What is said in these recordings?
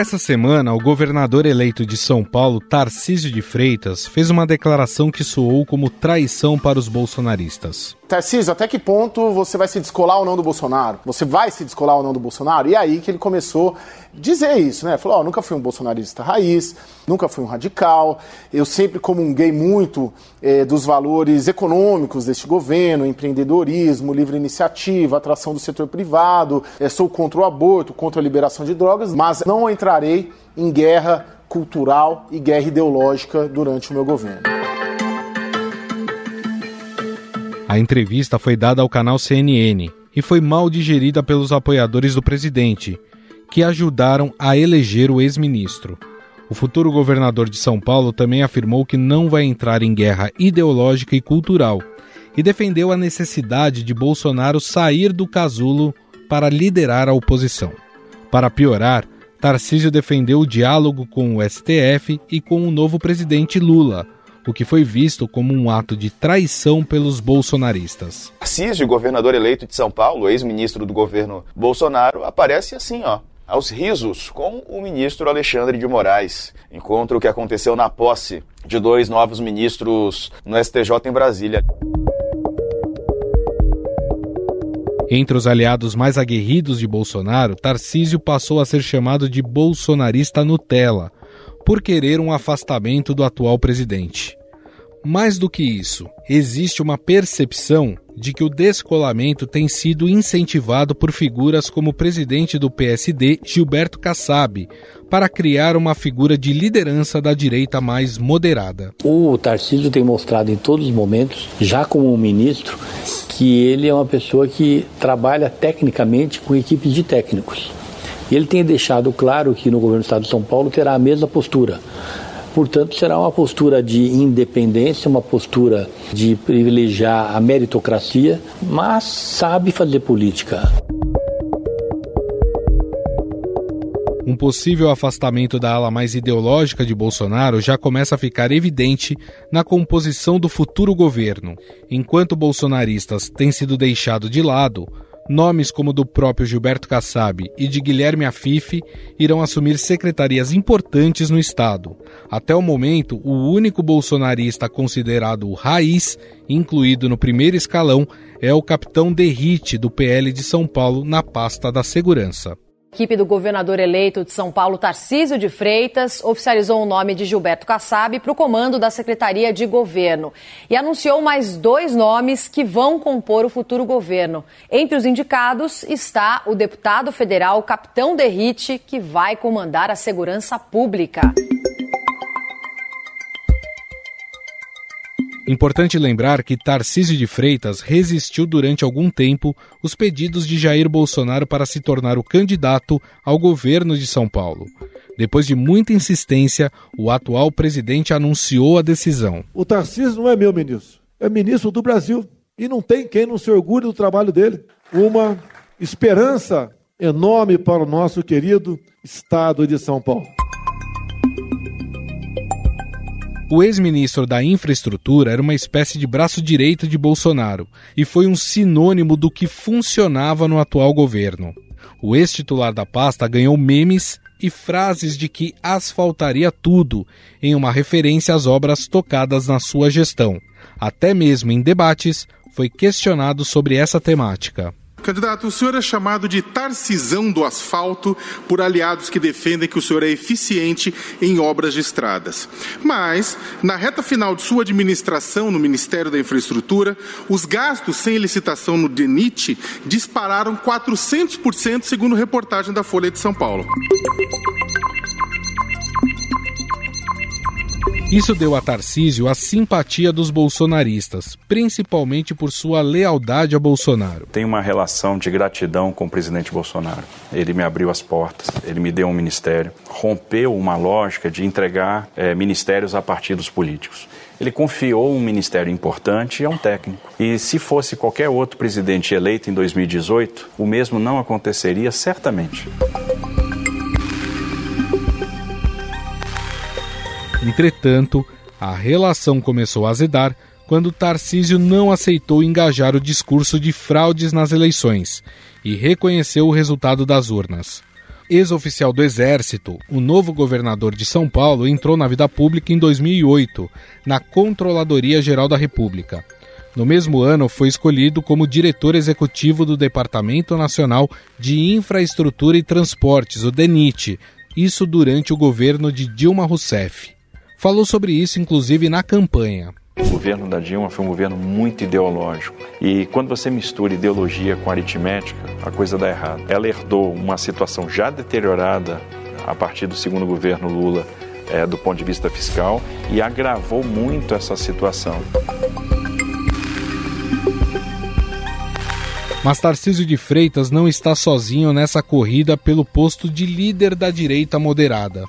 Essa semana, o governador eleito de São Paulo, Tarcísio de Freitas, fez uma declaração que soou como traição para os bolsonaristas. Tarcísio, até que ponto você vai se descolar ou não do Bolsonaro? Você vai se descolar ou não do Bolsonaro? E aí que ele começou a dizer isso, né? Falou, oh, nunca fui um bolsonarista raiz, nunca fui um radical, eu sempre comunguei muito eh, dos valores econômicos deste governo, empreendedorismo, livre iniciativa, atração do setor privado, eh, sou contra o aborto, contra a liberação de drogas, mas não entrarei em guerra cultural e guerra ideológica durante o meu governo. A entrevista foi dada ao canal CNN e foi mal digerida pelos apoiadores do presidente, que ajudaram a eleger o ex-ministro. O futuro governador de São Paulo também afirmou que não vai entrar em guerra ideológica e cultural e defendeu a necessidade de Bolsonaro sair do casulo para liderar a oposição. Para piorar, Tarcísio defendeu o diálogo com o STF e com o novo presidente Lula o que foi visto como um ato de traição pelos bolsonaristas. Tarcísio, governador eleito de São Paulo, ex-ministro do governo Bolsonaro, aparece assim, ó, aos risos com o ministro Alexandre de Moraes. Encontro que aconteceu na posse de dois novos ministros no STJ em Brasília. Entre os aliados mais aguerridos de Bolsonaro, Tarcísio passou a ser chamado de bolsonarista Nutella por querer um afastamento do atual presidente. Mais do que isso, existe uma percepção de que o descolamento tem sido incentivado por figuras como o presidente do PSD, Gilberto Kassab, para criar uma figura de liderança da direita mais moderada. O Tarcísio tem mostrado em todos os momentos, já como um ministro, que ele é uma pessoa que trabalha tecnicamente com equipes de técnicos. E ele tem deixado claro que no governo do Estado de São Paulo terá a mesma postura. Portanto, será uma postura de independência, uma postura de privilegiar a meritocracia, mas sabe fazer política. Um possível afastamento da ala mais ideológica de Bolsonaro já começa a ficar evidente na composição do futuro governo. Enquanto bolsonaristas têm sido deixados de lado, Nomes como do próprio Gilberto Kassab e de Guilherme Afife irão assumir secretarias importantes no Estado. Até o momento, o único bolsonarista considerado raiz, incluído no primeiro escalão, é o capitão Derrite, do PL de São Paulo, na pasta da segurança. A equipe do governador eleito de São Paulo, Tarcísio de Freitas, oficializou o nome de Gilberto Kassab para o comando da Secretaria de Governo e anunciou mais dois nomes que vão compor o futuro governo. Entre os indicados está o deputado federal Capitão Derrite, que vai comandar a segurança pública. Importante lembrar que Tarcísio de Freitas resistiu durante algum tempo os pedidos de Jair Bolsonaro para se tornar o candidato ao governo de São Paulo. Depois de muita insistência, o atual presidente anunciou a decisão. O Tarcísio não é meu ministro, é ministro do Brasil. E não tem quem não se orgulhe do trabalho dele. Uma esperança enorme para o nosso querido estado de São Paulo. O ex-ministro da Infraestrutura era uma espécie de braço direito de Bolsonaro e foi um sinônimo do que funcionava no atual governo. O ex-titular da pasta ganhou memes e frases de que asfaltaria tudo, em uma referência às obras tocadas na sua gestão. Até mesmo em debates, foi questionado sobre essa temática. Candidato, o senhor é chamado de Tarcisão do asfalto por aliados que defendem que o senhor é eficiente em obras de estradas. Mas, na reta final de sua administração no Ministério da Infraestrutura, os gastos sem licitação no DENIT dispararam 400%, segundo reportagem da Folha de São Paulo. Isso deu a Tarcísio a simpatia dos bolsonaristas, principalmente por sua lealdade a Bolsonaro. Tenho uma relação de gratidão com o presidente Bolsonaro. Ele me abriu as portas, ele me deu um ministério, rompeu uma lógica de entregar é, ministérios a partidos políticos. Ele confiou um ministério importante a um técnico. E se fosse qualquer outro presidente eleito em 2018, o mesmo não aconteceria certamente. Entretanto, a relação começou a azedar quando Tarcísio não aceitou engajar o discurso de fraudes nas eleições e reconheceu o resultado das urnas. ex-oficial do Exército, o novo governador de São Paulo entrou na vida pública em 2008, na Controladoria Geral da República. No mesmo ano, foi escolhido como diretor executivo do Departamento Nacional de Infraestrutura e Transportes, o DENIT, isso durante o governo de Dilma Rousseff. Falou sobre isso, inclusive, na campanha. O governo da Dilma foi um governo muito ideológico. E quando você mistura ideologia com aritmética, a coisa dá errado. Ela herdou uma situação já deteriorada a partir do segundo governo Lula, é, do ponto de vista fiscal, e agravou muito essa situação. Mas Tarcísio de Freitas não está sozinho nessa corrida pelo posto de líder da direita moderada.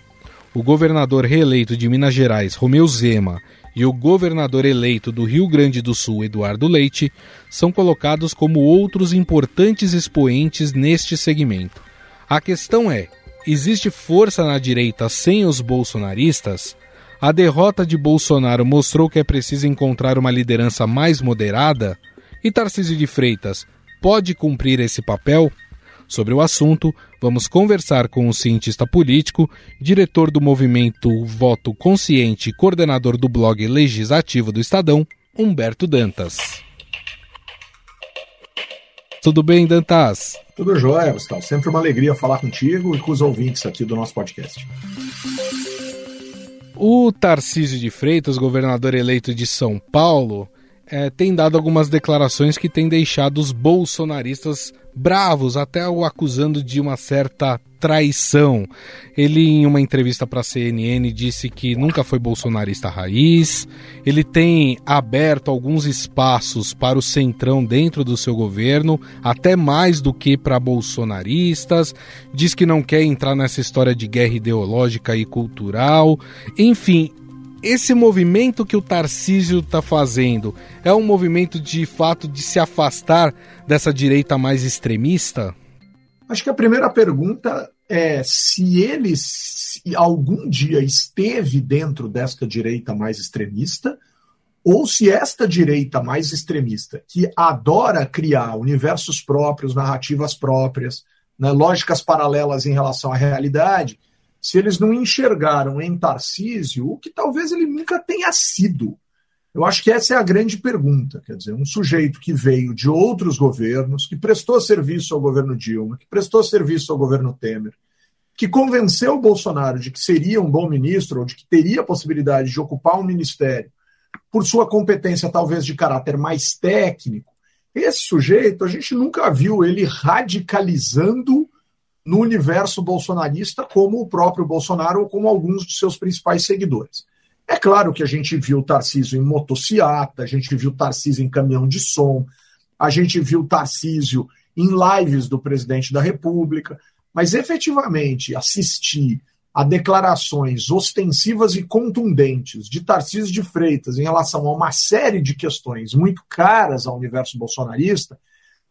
O governador reeleito de Minas Gerais, Romeu Zema, e o governador eleito do Rio Grande do Sul, Eduardo Leite, são colocados como outros importantes expoentes neste segmento. A questão é: existe força na direita sem os bolsonaristas? A derrota de Bolsonaro mostrou que é preciso encontrar uma liderança mais moderada? E Tarcísio de Freitas pode cumprir esse papel? Sobre o assunto, vamos conversar com o cientista político, diretor do movimento Voto Consciente e coordenador do blog legislativo do Estadão, Humberto Dantas. Tudo bem, Dantas? Tudo jóia, Gustavo. Sempre uma alegria falar contigo e com os ouvintes aqui do nosso podcast. O Tarcísio de Freitas, governador eleito de São Paulo, é, tem dado algumas declarações que têm deixado os bolsonaristas bravos, até o acusando de uma certa traição. Ele, em uma entrevista para a CNN, disse que nunca foi bolsonarista raiz. Ele tem aberto alguns espaços para o centrão dentro do seu governo, até mais do que para bolsonaristas. Diz que não quer entrar nessa história de guerra ideológica e cultural. Enfim, esse movimento que o Tarcísio está fazendo é um movimento de fato de se afastar dessa direita mais extremista? Acho que a primeira pergunta é se ele algum dia esteve dentro desta direita mais extremista ou se esta direita mais extremista, que adora criar universos próprios, narrativas próprias, né, lógicas paralelas em relação à realidade, se eles não enxergaram em Tarcísio o que talvez ele nunca tenha sido. Eu acho que essa é a grande pergunta. Quer dizer, um sujeito que veio de outros governos, que prestou serviço ao governo Dilma, que prestou serviço ao governo Temer, que convenceu o Bolsonaro de que seria um bom ministro, ou de que teria a possibilidade de ocupar um ministério, por sua competência talvez de caráter mais técnico. Esse sujeito, a gente nunca viu ele radicalizando no universo bolsonarista como o próprio Bolsonaro ou como alguns dos seus principais seguidores. É claro que a gente viu Tarcísio em motociata, a gente viu Tarcísio em caminhão de som, a gente viu Tarcísio em lives do presidente da República, mas efetivamente assistir a declarações ostensivas e contundentes de Tarcísio de Freitas em relação a uma série de questões muito caras ao universo bolsonarista,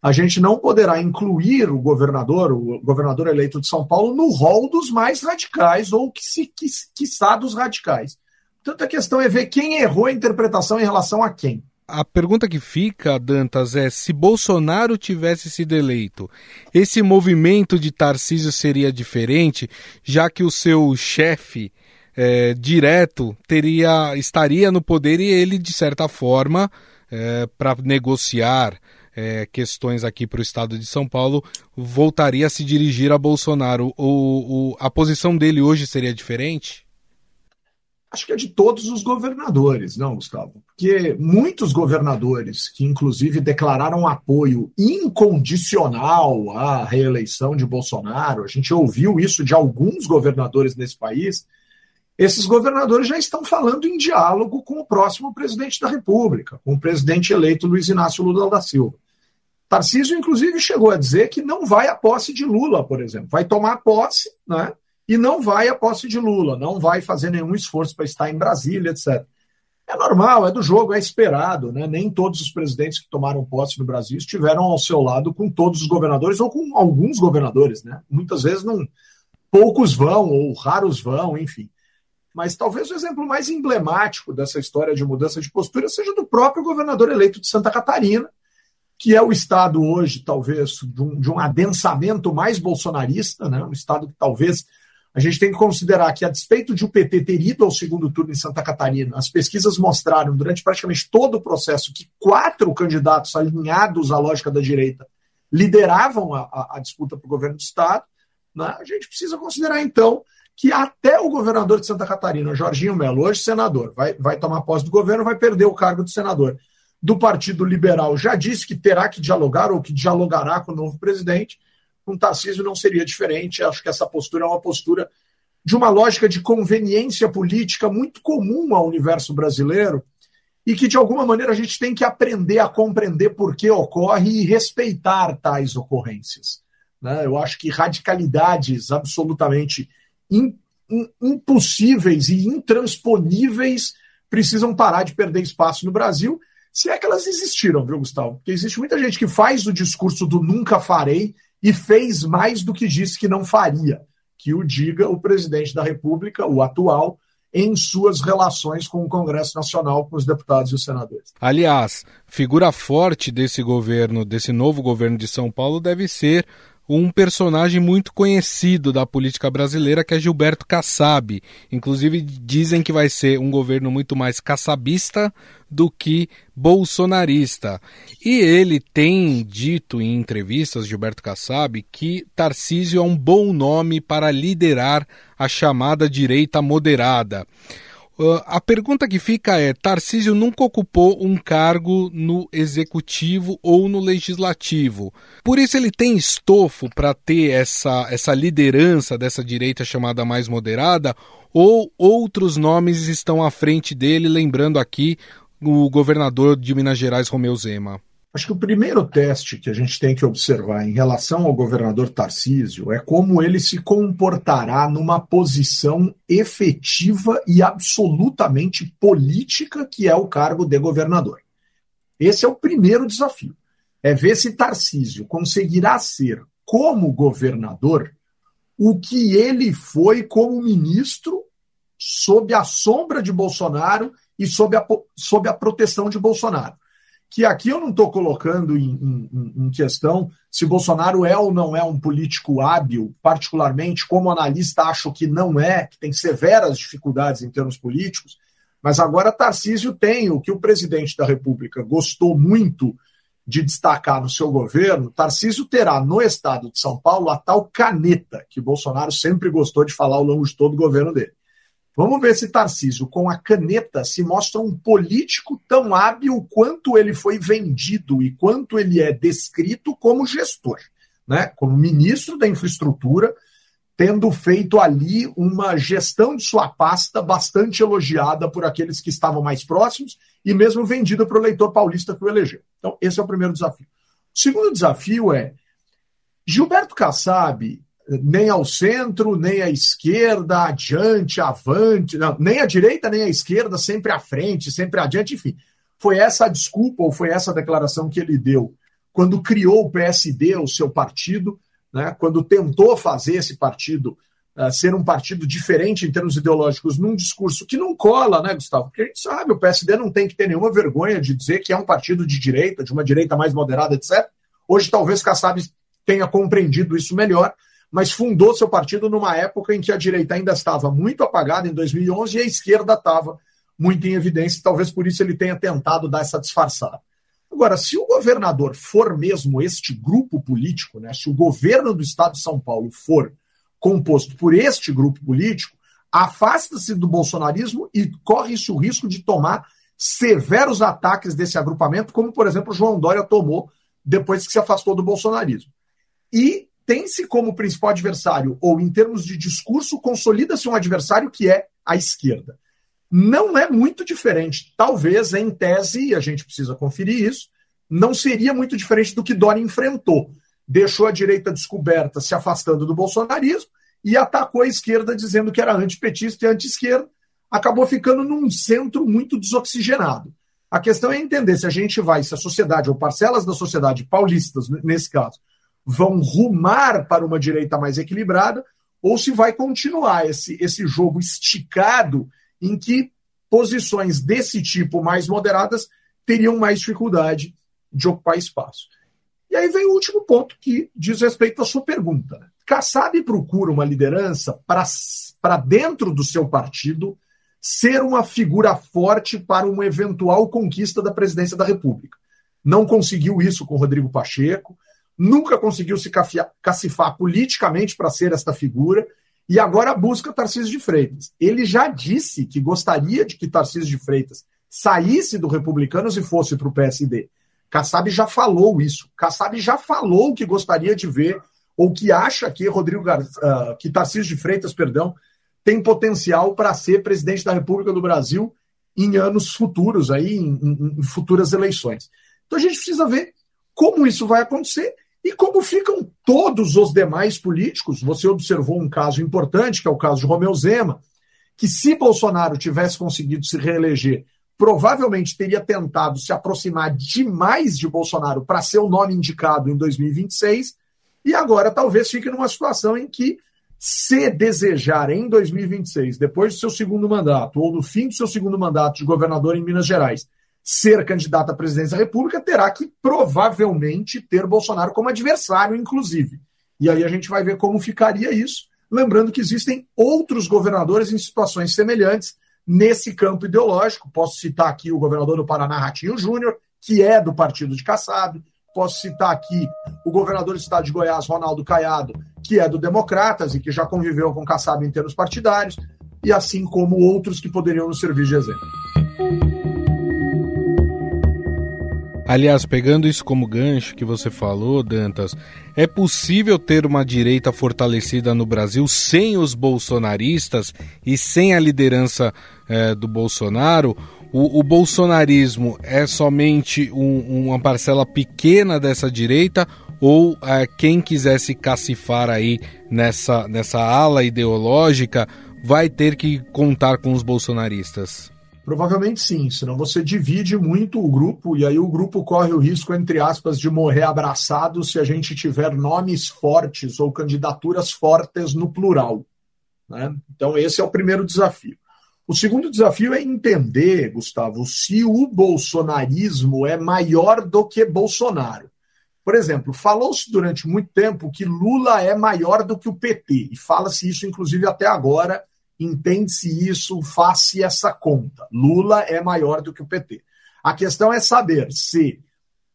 a gente não poderá incluir o governador, o governador eleito de São Paulo, no rol dos mais radicais ou que se quiçá dos radicais. Portanto, a questão é ver quem errou a interpretação em relação a quem. A pergunta que fica, Dantas, é se Bolsonaro tivesse sido eleito, esse movimento de Tarcísio seria diferente, já que o seu chefe é, direto teria estaria no poder e ele, de certa forma, é, para negociar é, questões aqui para o estado de São Paulo, voltaria a se dirigir a Bolsonaro. O, o, a posição dele hoje seria diferente? Acho que é de todos os governadores, não, Gustavo? Porque muitos governadores que, inclusive, declararam apoio incondicional à reeleição de Bolsonaro, a gente ouviu isso de alguns governadores nesse país. Esses governadores já estão falando em diálogo com o próximo presidente da República, com o presidente eleito Luiz Inácio Lula da Silva. Tarcísio, inclusive, chegou a dizer que não vai à posse de Lula, por exemplo. Vai tomar posse, né? E não vai à posse de Lula, não vai fazer nenhum esforço para estar em Brasília, etc. É normal, é do jogo, é esperado, né? Nem todos os presidentes que tomaram posse no Brasil estiveram ao seu lado com todos os governadores ou com alguns governadores, né? Muitas vezes não, poucos vão ou raros vão, enfim. Mas talvez o exemplo mais emblemático dessa história de mudança de postura seja do próprio governador eleito de Santa Catarina, que é o Estado hoje, talvez, de um, de um adensamento mais bolsonarista, né? um Estado que talvez a gente tem que considerar que, a despeito de o PT ter ido ao segundo turno em Santa Catarina, as pesquisas mostraram durante praticamente todo o processo que quatro candidatos alinhados à lógica da direita lideravam a, a, disputa para o governo do Estado. Né? A gente precisa considerar, então, que até o governador de Santa Catarina, Jorginho Melo, hoje senador, vai, vai tomar posse do governo, vai perder o cargo de senador do Partido Liberal já disse que terá que dialogar ou que dialogará com o novo presidente. Com Tarcísio não seria diferente. Acho que essa postura é uma postura de uma lógica de conveniência política muito comum ao universo brasileiro e que, de alguma maneira, a gente tem que aprender a compreender por que ocorre e respeitar tais ocorrências. Né? Eu acho que radicalidades absolutamente in, in, impossíveis e intransponíveis precisam parar de perder espaço no Brasil se é que elas existiram, viu, Gustavo? Porque existe muita gente que faz o discurso do nunca farei e fez mais do que disse que não faria. Que o diga o presidente da República, o atual, em suas relações com o Congresso Nacional, com os deputados e os senadores. Aliás, figura forte desse governo, desse novo governo de São Paulo, deve ser um personagem muito conhecido da política brasileira, que é Gilberto Kassab. Inclusive, dizem que vai ser um governo muito mais caçabista do que bolsonarista. E ele tem dito em entrevistas, Gilberto Kassab, que Tarcísio é um bom nome para liderar a chamada direita moderada. Uh, a pergunta que fica é: Tarcísio nunca ocupou um cargo no executivo ou no legislativo. Por isso ele tem estofo para ter essa, essa liderança dessa direita chamada mais moderada, ou outros nomes estão à frente dele, lembrando aqui o governador de Minas Gerais, Romeu Zema? Acho que o primeiro teste que a gente tem que observar em relação ao governador Tarcísio é como ele se comportará numa posição efetiva e absolutamente política, que é o cargo de governador. Esse é o primeiro desafio. É ver se Tarcísio conseguirá ser, como governador, o que ele foi como ministro sob a sombra de Bolsonaro e sob a, sob a proteção de Bolsonaro que aqui eu não estou colocando em, em, em, questão se Bolsonaro é ou não é um político hábil, particularmente como analista acho que não é, que tem severas dificuldades em termos políticos, mas agora Tarcísio tem o que o presidente da República gostou muito de destacar no seu governo, Tarcísio terá no estado de São Paulo a tal caneta que Bolsonaro sempre gostou de falar ao longo de todo o governo dele. Vamos ver se Tarcísio, com a caneta, se mostra um político tão hábil quanto ele foi vendido e quanto ele é descrito como gestor, né? como ministro da infraestrutura, tendo feito ali uma gestão de sua pasta bastante elogiada por aqueles que estavam mais próximos e mesmo vendida para o eleitor paulista que o elegeu. Então, esse é o primeiro desafio. O segundo desafio é Gilberto Kassab nem ao centro, nem à esquerda, adiante, avante, não, nem à direita, nem à esquerda, sempre à frente, sempre adiante, enfim. Foi essa a desculpa ou foi essa a declaração que ele deu quando criou o PSD, o seu partido, né, quando tentou fazer esse partido uh, ser um partido diferente em termos ideológicos, num discurso que não cola, né, Gustavo? Porque a gente sabe, o PSD não tem que ter nenhuma vergonha de dizer que é um partido de direita, de uma direita mais moderada, etc. Hoje, talvez Kassab tenha compreendido isso melhor, mas fundou seu partido numa época em que a direita ainda estava muito apagada, em 2011, e a esquerda estava muito em evidência, talvez por isso ele tenha tentado dar essa disfarçada. Agora, se o governador for mesmo este grupo político, né, se o governo do estado de São Paulo for composto por este grupo político, afasta-se do bolsonarismo e corre-se o risco de tomar severos ataques desse agrupamento, como, por exemplo, João Dória tomou depois que se afastou do bolsonarismo. E tem-se como principal adversário, ou em termos de discurso, consolida-se um adversário que é a esquerda. Não é muito diferente. Talvez, em tese, a gente precisa conferir isso, não seria muito diferente do que Dória enfrentou. Deixou a direita descoberta se afastando do bolsonarismo e atacou a esquerda dizendo que era antipetista e anti-esquerda. Acabou ficando num centro muito desoxigenado. A questão é entender se a gente vai, se a sociedade, ou parcelas da sociedade paulistas, nesse caso, vão rumar para uma direita mais equilibrada ou se vai continuar esse, esse jogo esticado em que posições desse tipo mais moderadas teriam mais dificuldade de ocupar espaço. E aí vem o último ponto que diz respeito à sua pergunta. Kassab procura uma liderança para dentro do seu partido ser uma figura forte para uma eventual conquista da presidência da República. Não conseguiu isso com Rodrigo Pacheco, nunca conseguiu se cacifar politicamente para ser esta figura e agora busca Tarcísio de Freitas. Ele já disse que gostaria de que Tarcísio de Freitas saísse do Republicanos e fosse para o PSD. Kassab já falou isso. Kassab já falou que gostaria de ver ou que acha que Rodrigo Gar... Uh, que Tarcísio de Freitas, perdão, tem potencial para ser presidente da República do Brasil em anos futuros, aí, em, em, em futuras eleições. Então a gente precisa ver como isso vai acontecer e como ficam todos os demais políticos. Você observou um caso importante, que é o caso de Romeu Zema, que se Bolsonaro tivesse conseguido se reeleger, provavelmente teria tentado se aproximar demais de Bolsonaro para ser o nome indicado em 2026, e agora talvez fique numa situação em que se desejar em 2026, depois do seu segundo mandato, ou no fim do seu segundo mandato de governador em Minas Gerais, ser candidato à presidência da República, terá que provavelmente ter Bolsonaro como adversário, inclusive. E aí a gente vai ver como ficaria isso. Lembrando que existem outros governadores em situações semelhantes nesse campo ideológico. Posso citar aqui o governador do Paraná, Ratinho Júnior, que é do partido de Kassab, Posso citar aqui o governador do estado de Goiás, Ronaldo Caiado, que é do Democratas e que já conviveu com Kassab em termos partidários, e assim como outros que poderiam nos servir de exemplo. Aliás, pegando isso como gancho que você falou, Dantas, é possível ter uma direita fortalecida no Brasil sem os bolsonaristas e sem a liderança eh, do Bolsonaro? o, o bolsonarismo é somente um, uma parcela pequena dessa direita ou é, quem quiser se cacifar aí nessa, nessa ala ideológica vai ter que contar com os bolsonaristas? Provavelmente sim, senão você divide muito o grupo e aí o grupo corre o risco, entre aspas, de morrer abraçado se a gente tiver nomes fortes ou candidaturas fortes no plural. Né? Então, esse é o primeiro desafio. O segundo desafio é entender, Gustavo, se o bolsonarismo é maior do que Bolsonaro. Por exemplo, falou-se durante muito tempo que Lula é maior do que o PT, e fala-se isso, inclusive, até agora, entende-se isso, faz-se essa conta. Lula é maior do que o PT. A questão é saber se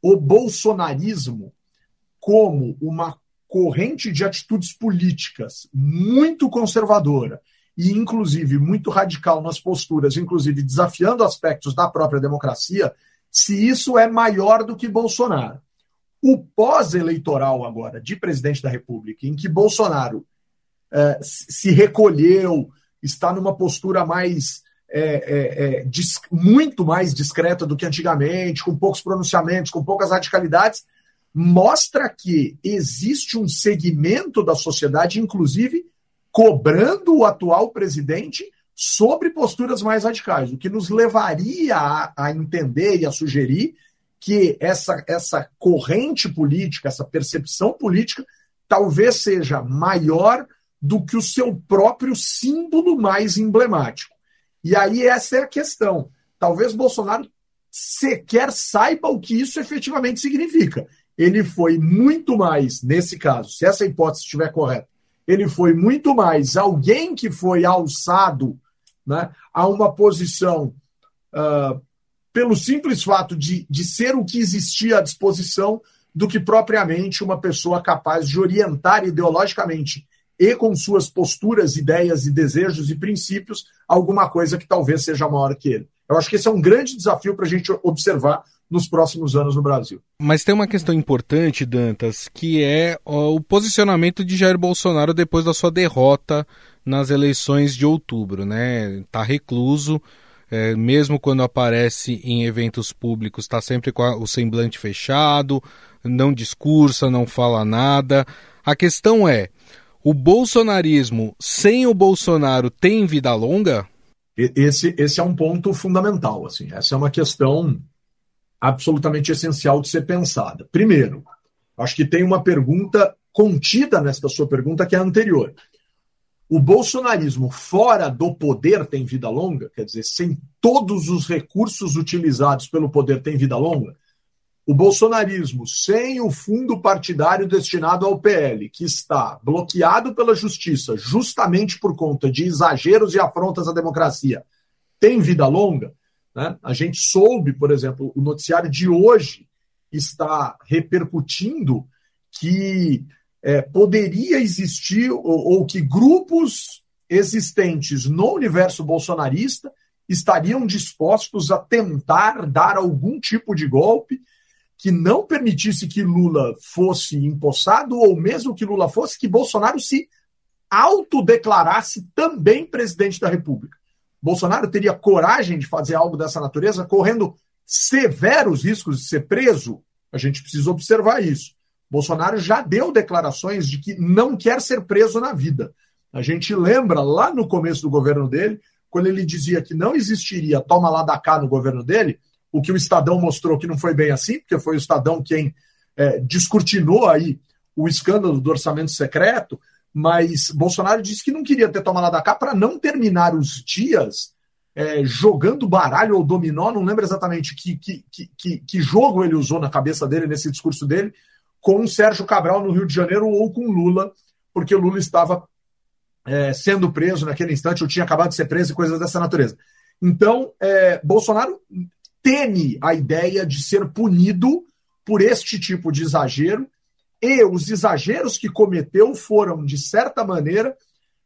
o bolsonarismo, como uma corrente de atitudes políticas muito conservadora, e, inclusive, muito radical nas posturas, inclusive desafiando aspectos da própria democracia, se isso é maior do que Bolsonaro. O pós-eleitoral agora de presidente da República, em que Bolsonaro é, se recolheu, está numa postura mais é, é, é muito mais discreta do que antigamente, com poucos pronunciamentos, com poucas radicalidades, mostra que existe um segmento da sociedade, inclusive cobrando o atual presidente sobre posturas mais radicais, o que nos levaria a, a entender e a sugerir que essa, essa corrente política, essa percepção política, talvez seja maior do que o seu próprio símbolo mais emblemático. E aí essa é a questão. Talvez Bolsonaro sequer saiba o que isso efetivamente significa. Ele foi muito mais, nesse caso, se essa hipótese estiver correta, ele foi muito mais alguém que foi alçado né, a uma posição uh, pelo simples fato de, de ser o que existia à disposição do que propriamente uma pessoa capaz de orientar ideologicamente e com suas posturas, ideias e desejos e princípios alguma coisa que talvez seja maior que ele. Eu acho que esse é um grande desafio para a gente observar nos próximos anos no Brasil. Mas tem uma questão importante, Dantas, que é o posicionamento de Jair Bolsonaro depois da sua derrota nas eleições de outubro, né? Tá recluso, é, mesmo quando aparece em eventos públicos, está sempre com a, o semblante fechado, não discursa, não fala nada. A questão é: o bolsonarismo sem o Bolsonaro tem vida longa? Esse, esse é um ponto fundamental. Assim. Essa é uma questão absolutamente essencial de ser pensada. Primeiro, acho que tem uma pergunta contida nesta sua pergunta que é a anterior. O bolsonarismo fora do poder tem vida longa? Quer dizer, sem todos os recursos utilizados pelo poder tem vida longa? O bolsonarismo, sem o fundo partidário destinado ao PL, que está bloqueado pela justiça justamente por conta de exageros e afrontas à democracia, tem vida longa? Né? A gente soube, por exemplo, o noticiário de hoje está repercutindo que é, poderia existir, ou, ou que grupos existentes no universo bolsonarista estariam dispostos a tentar dar algum tipo de golpe que não permitisse que Lula fosse empossado, ou mesmo que Lula fosse, que Bolsonaro se autodeclarasse também presidente da República. Bolsonaro teria coragem de fazer algo dessa natureza, correndo severos riscos de ser preso? A gente precisa observar isso. Bolsonaro já deu declarações de que não quer ser preso na vida. A gente lembra lá no começo do governo dele, quando ele dizia que não existiria toma lá da cá no governo dele, o que o Estadão mostrou que não foi bem assim, porque foi o Estadão quem é, descortinou aí o escândalo do orçamento secreto, mas Bolsonaro disse que não queria ter tomado da cá para não terminar os dias é, jogando baralho ou dominó, não lembro exatamente que, que, que, que, jogo ele usou na cabeça dele, nesse discurso dele, com o Sérgio Cabral no Rio de Janeiro ou com Lula, porque Lula estava é, sendo preso naquele instante, ou tinha acabado de ser preso e coisas dessa natureza. Então, é, Bolsonaro teme a ideia de ser punido por este tipo de exagero, e os exageros que cometeu foram, de certa maneira,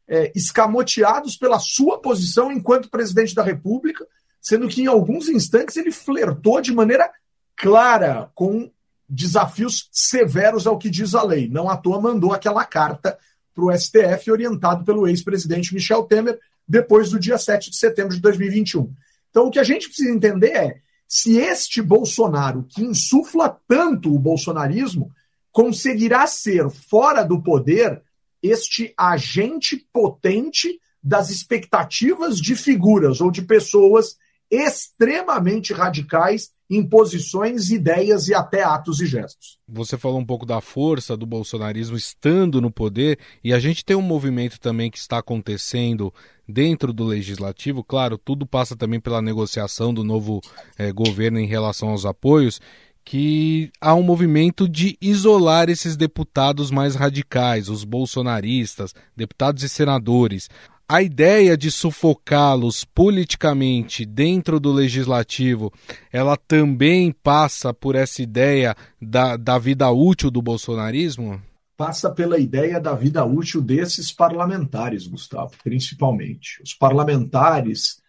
é, escamoteados pela sua posição enquanto presidente da República, sendo que em alguns instantes ele flertou de maneira clara com desafios severos ao que diz a lei. Não à toa mandou aquela carta para o STF, orientado pelo ex-presidente Michel Temer, depois do dia 7 de setembro de 2021. Então, o que a gente precisa entender é se este Bolsonaro, que insufla tanto o bolsonarismo, conseguirá ser, fora do poder, este agente potente das expectativas de figuras ou de pessoas extremamente radicais em posições, ideias e até atos e gestos. Você falou um pouco da força do bolsonarismo estando no poder, e a gente tem um movimento também que está acontecendo dentro do legislativo. Claro, tudo passa também pela negociação do novo eh, governo em relação aos apoios. Que há um movimento de isolar esses deputados mais radicais, os bolsonaristas, deputados e senadores a ideia de sufocá-los politicamente dentro do legislativo, ela também passa por essa ideia da, da vida útil do bolsonarismo? Passa pela ideia da vida útil desses parlamentares, Gustavo, principalmente. Os parlamentares,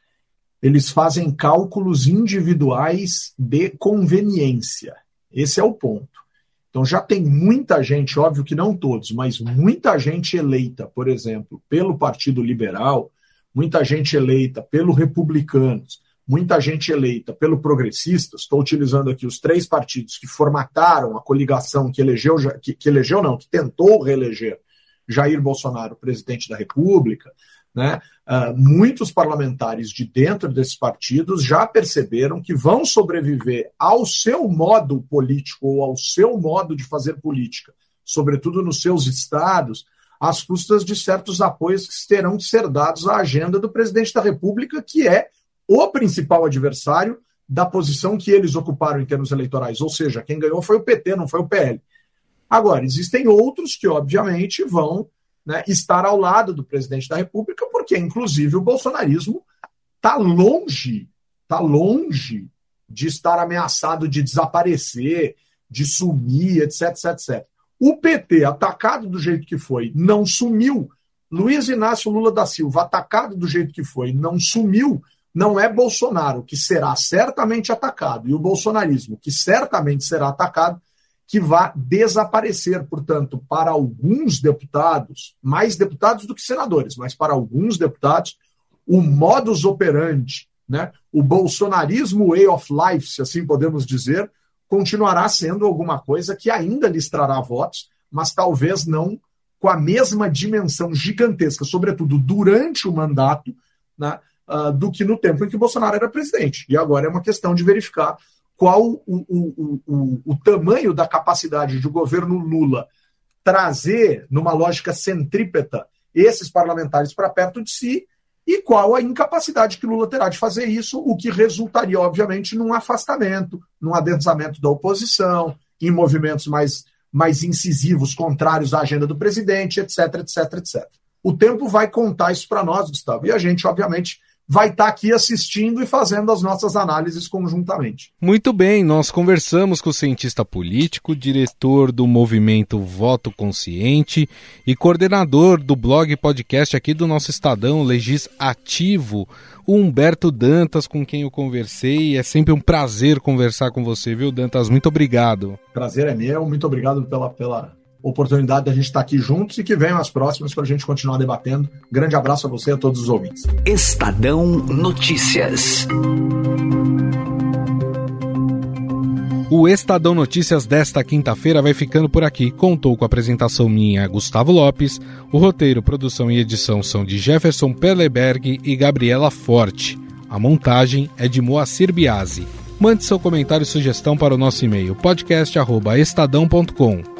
eles fazem cálculos individuais de conveniência. Esse é o ponto. Então já tem muita gente, óbvio que não todos, mas muita gente eleita, por exemplo, pelo Partido Liberal, muita gente eleita pelo Republicanos, muita gente eleita pelo Progressistas. Estou utilizando aqui os três partidos que formataram a coligação que elegeu, que, que elegeu não, que tentou reeleger Jair Bolsonaro presidente da República. Né? Uh, muitos parlamentares de dentro desses partidos já perceberam que vão sobreviver ao seu modo político ou ao seu modo de fazer política, sobretudo nos seus estados, às custas de certos apoios que terão de ser dados à agenda do presidente da República, que é o principal adversário da posição que eles ocuparam em termos eleitorais. Ou seja, quem ganhou foi o PT, não foi o PL. Agora, existem outros que, obviamente, vão né, estar ao lado do presidente da República, porque, inclusive, o bolsonarismo está longe, está longe de estar ameaçado de desaparecer, de sumir, etc, etc, etc. O PT, atacado do jeito que foi, não sumiu. Luiz Inácio Lula da Silva, atacado do jeito que foi, não sumiu. Não é Bolsonaro, que será certamente atacado, e o bolsonarismo, que certamente será atacado, que vá desaparecer. Portanto, para alguns deputados, mais deputados do que senadores, mas para alguns deputados, o modus operandi, né, o bolsonarismo way of life, se assim podemos dizer, continuará sendo alguma coisa que ainda lhes trará votos, mas talvez não com a mesma dimensão gigantesca, sobretudo durante o mandato, né, uh, do que no tempo em que Bolsonaro era presidente. E agora é uma questão de verificar qual o, o, o, o tamanho da capacidade do governo Lula trazer, numa lógica centrípeta, esses parlamentares para perto de si e qual a incapacidade que Lula terá de fazer isso, o que resultaria, obviamente, num afastamento, num adensamento da oposição, em movimentos mais, mais incisivos, contrários à agenda do presidente, etc, etc, etc. O tempo vai contar isso para nós, Gustavo, e a gente, obviamente, vai estar tá aqui assistindo e fazendo as nossas análises conjuntamente. Muito bem, nós conversamos com o cientista político, diretor do movimento Voto Consciente e coordenador do blog podcast aqui do nosso Estadão Legis Ativo, o Humberto Dantas, com quem eu conversei. É sempre um prazer conversar com você, viu, Dantas? Muito obrigado. Prazer é meu, muito obrigado pela, pela oportunidade da gente estar aqui juntos e que venham as próximas para a gente continuar debatendo. Grande abraço a você e a todos os ouvintes. Estadão Notícias. O Estadão Notícias desta quinta-feira vai ficando por aqui. Contou com a apresentação minha, Gustavo Lopes. O roteiro, produção e edição são de Jefferson Perleberg e Gabriela Forte. A montagem é de Moacir Biasi. Mande seu comentário e sugestão para o nosso e-mail podcast@estadão.com.